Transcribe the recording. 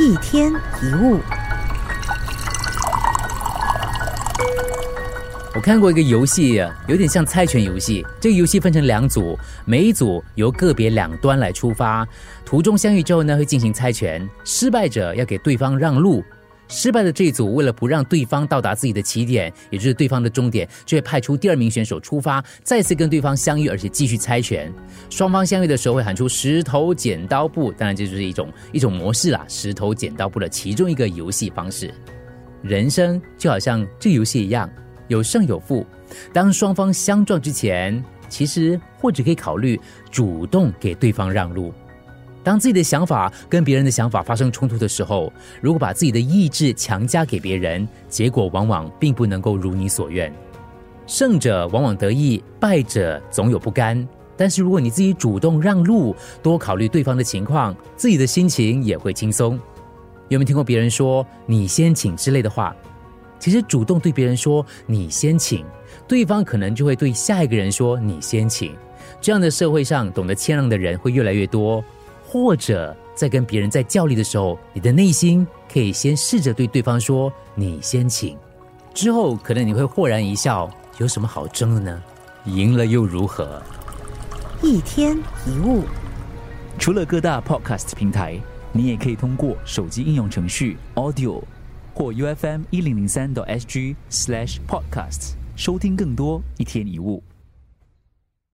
一天一物。我看过一个游戏，有点像猜拳游戏。这个游戏分成两组，每一组由个别两端来出发，途中相遇之后呢，会进行猜拳。失败者要给对方让路，失败的这一组为了不让对方到达自己的起点，也就是对方的终点，就会派出第二名选手出发，再次跟对方相遇，而且继续猜拳。双方相遇的时候会喊出石头剪刀布，当然这就是一种一种模式啦，石头剪刀布的其中一个游戏方式。人生就好像这个游戏一样。有胜有负，当双方相撞之前，其实或者可以考虑主动给对方让路。当自己的想法跟别人的想法发生冲突的时候，如果把自己的意志强加给别人，结果往往并不能够如你所愿。胜者往往得意，败者总有不甘。但是如果你自己主动让路，多考虑对方的情况，自己的心情也会轻松。有没有听过别人说“你先请”之类的话？其实主动对别人说“你先请”，对方可能就会对下一个人说“你先请”。这样的社会上，懂得谦让的人会越来越多。或者在跟别人在较力的时候，你的内心可以先试着对对方说“你先请”，之后可能你会豁然一笑：有什么好争的呢？赢了又如何？一天一物，除了各大 Podcast 平台，你也可以通过手机应用程序 Audio。或 U F M 一零零三 SG slash podcasts 收听更多一天一物。